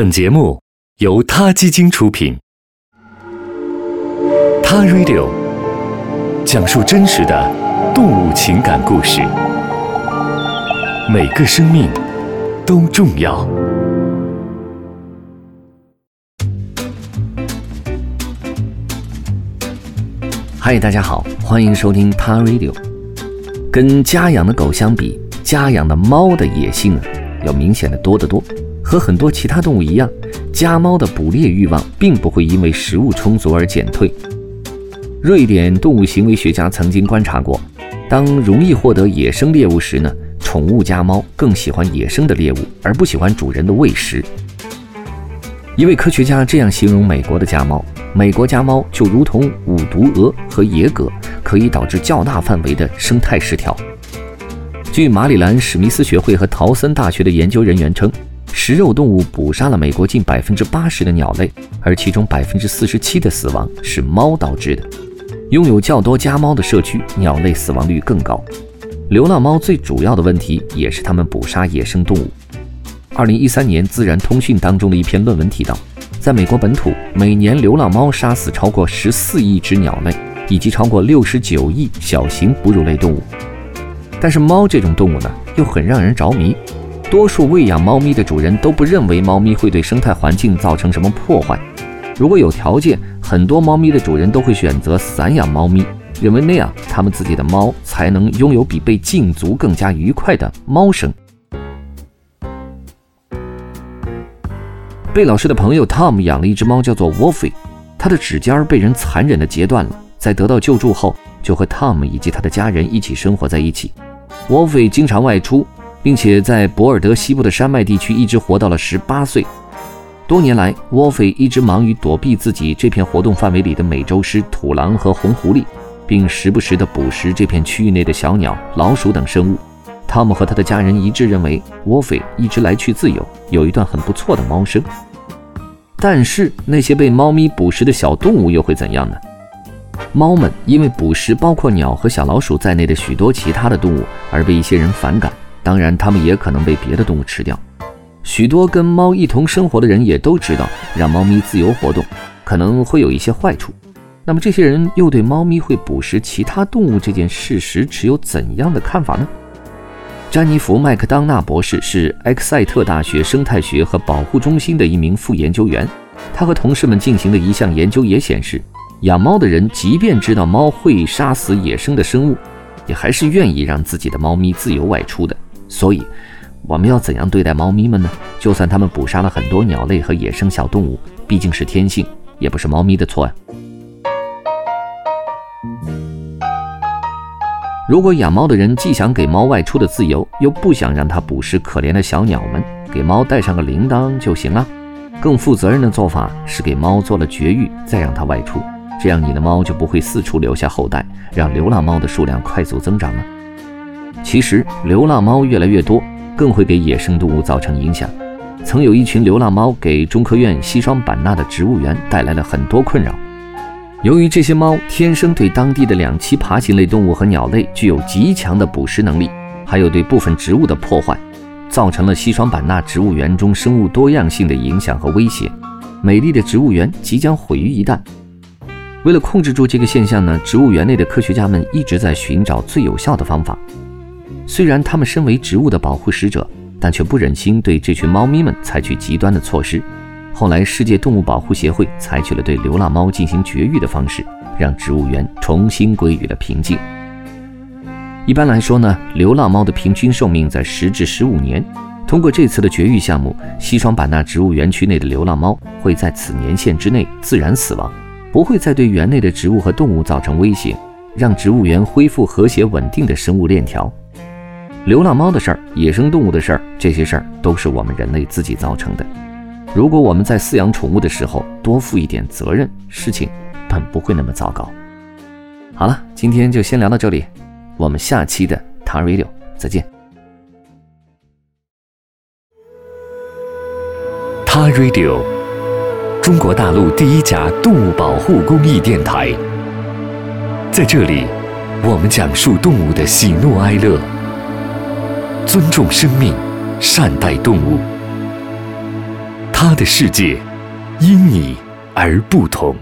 本节目由他基金出品，《他 Radio》讲述真实的动物情感故事，每个生命都重要。嗨，大家好，欢迎收听《他 Radio》。跟家养的狗相比，家养的猫的野性，要明显的多得多。和很多其他动物一样，家猫的捕猎欲望并不会因为食物充足而减退。瑞典动物行为学家曾经观察过，当容易获得野生猎物时呢，宠物家猫更喜欢野生的猎物，而不喜欢主人的喂食。一位科学家这样形容美国的家猫：美国家猫就如同五毒蛾和野葛，可以导致较大范围的生态失调。据马里兰史密斯学会和陶森大学的研究人员称。食肉动物捕杀了美国近百分之八十的鸟类，而其中百分之四十七的死亡是猫导致的。拥有较多家猫的社区，鸟类死亡率更高。流浪猫最主要的问题也是它们捕杀野生动物。二零一三年《自然通讯》当中的一篇论文提到，在美国本土，每年流浪猫杀死超过十四亿只鸟类，以及超过六十九亿小型哺乳类动物。但是猫这种动物呢，又很让人着迷。多数喂养猫咪的主人都不认为猫咪会对生态环境造成什么破坏。如果有条件，很多猫咪的主人都会选择散养猫咪，认为那样他们自己的猫才能拥有比被禁足更加愉快的猫生。贝老师的朋友 Tom 养了一只猫，叫做 Wolfie，它的指尖被人残忍地截断了。在得到救助后，就和 Tom 以及他的家人一起生活在一起。Wolfie 经常外出。并且在博尔德西部的山脉地区一直活到了十八岁。多年来，沃菲一直忙于躲避自己这片活动范围里的美洲狮、土狼和红狐狸，并时不时地捕食这片区域内的小鸟、老鼠等生物。汤姆和他的家人一致认为，沃菲一直来去自由，有一段很不错的猫生。但是，那些被猫咪捕食的小动物又会怎样呢？猫们因为捕食包括鸟和小老鼠在内的许多其他的动物，而被一些人反感。当然，它们也可能被别的动物吃掉。许多跟猫一同生活的人也都知道，让猫咪自由活动可能会有一些坏处。那么，这些人又对猫咪会捕食其他动物这件事实持有怎样的看法呢？詹妮弗·麦克当纳博士是埃克塞特大学生态学和保护中心的一名副研究员。他和同事们进行的一项研究也显示，养猫的人即便知道猫会杀死野生的生物，也还是愿意让自己的猫咪自由外出的。所以，我们要怎样对待猫咪们呢？就算它们捕杀了很多鸟类和野生小动物，毕竟是天性，也不是猫咪的错呀。如果养猫的人既想给猫外出的自由，又不想让它捕食可怜的小鸟们，给猫带上个铃铛就行了。更负责任的做法是给猫做了绝育，再让它外出，这样你的猫就不会四处留下后代，让流浪猫的数量快速增长了。其实，流浪猫越来越多，更会给野生动物造成影响。曾有一群流浪猫给中科院西双版纳的植物园带来了很多困扰。由于这些猫天生对当地的两栖爬行类动物和鸟类具有极强的捕食能力，还有对部分植物的破坏，造成了西双版纳植物园中生物多样性的影响和威胁。美丽的植物园即将毁于一旦。为了控制住这个现象呢，植物园内的科学家们一直在寻找最有效的方法。虽然他们身为植物的保护使者，但却不忍心对这群猫咪们采取极端的措施。后来，世界动物保护协会采取了对流浪猫进行绝育的方式，让植物园重新归于了平静。一般来说呢，流浪猫的平均寿命在十至十五年。通过这次的绝育项目，西双版纳植物园区内的流浪猫会在此年限之内自然死亡，不会再对园内的植物和动物造成威胁，让植物园恢复和谐稳定的生物链条。流浪猫的事儿，野生动物的事儿，这些事儿都是我们人类自己造成的。如果我们在饲养宠物的时候多负一点责任，事情本不会那么糟糕。好了，今天就先聊到这里，我们下期的 Tar Radio 再见。Tar Radio，中国大陆第一家动物保护公益电台，在这里，我们讲述动物的喜怒哀乐。尊重生命，善待动物。他的世界因你而不同。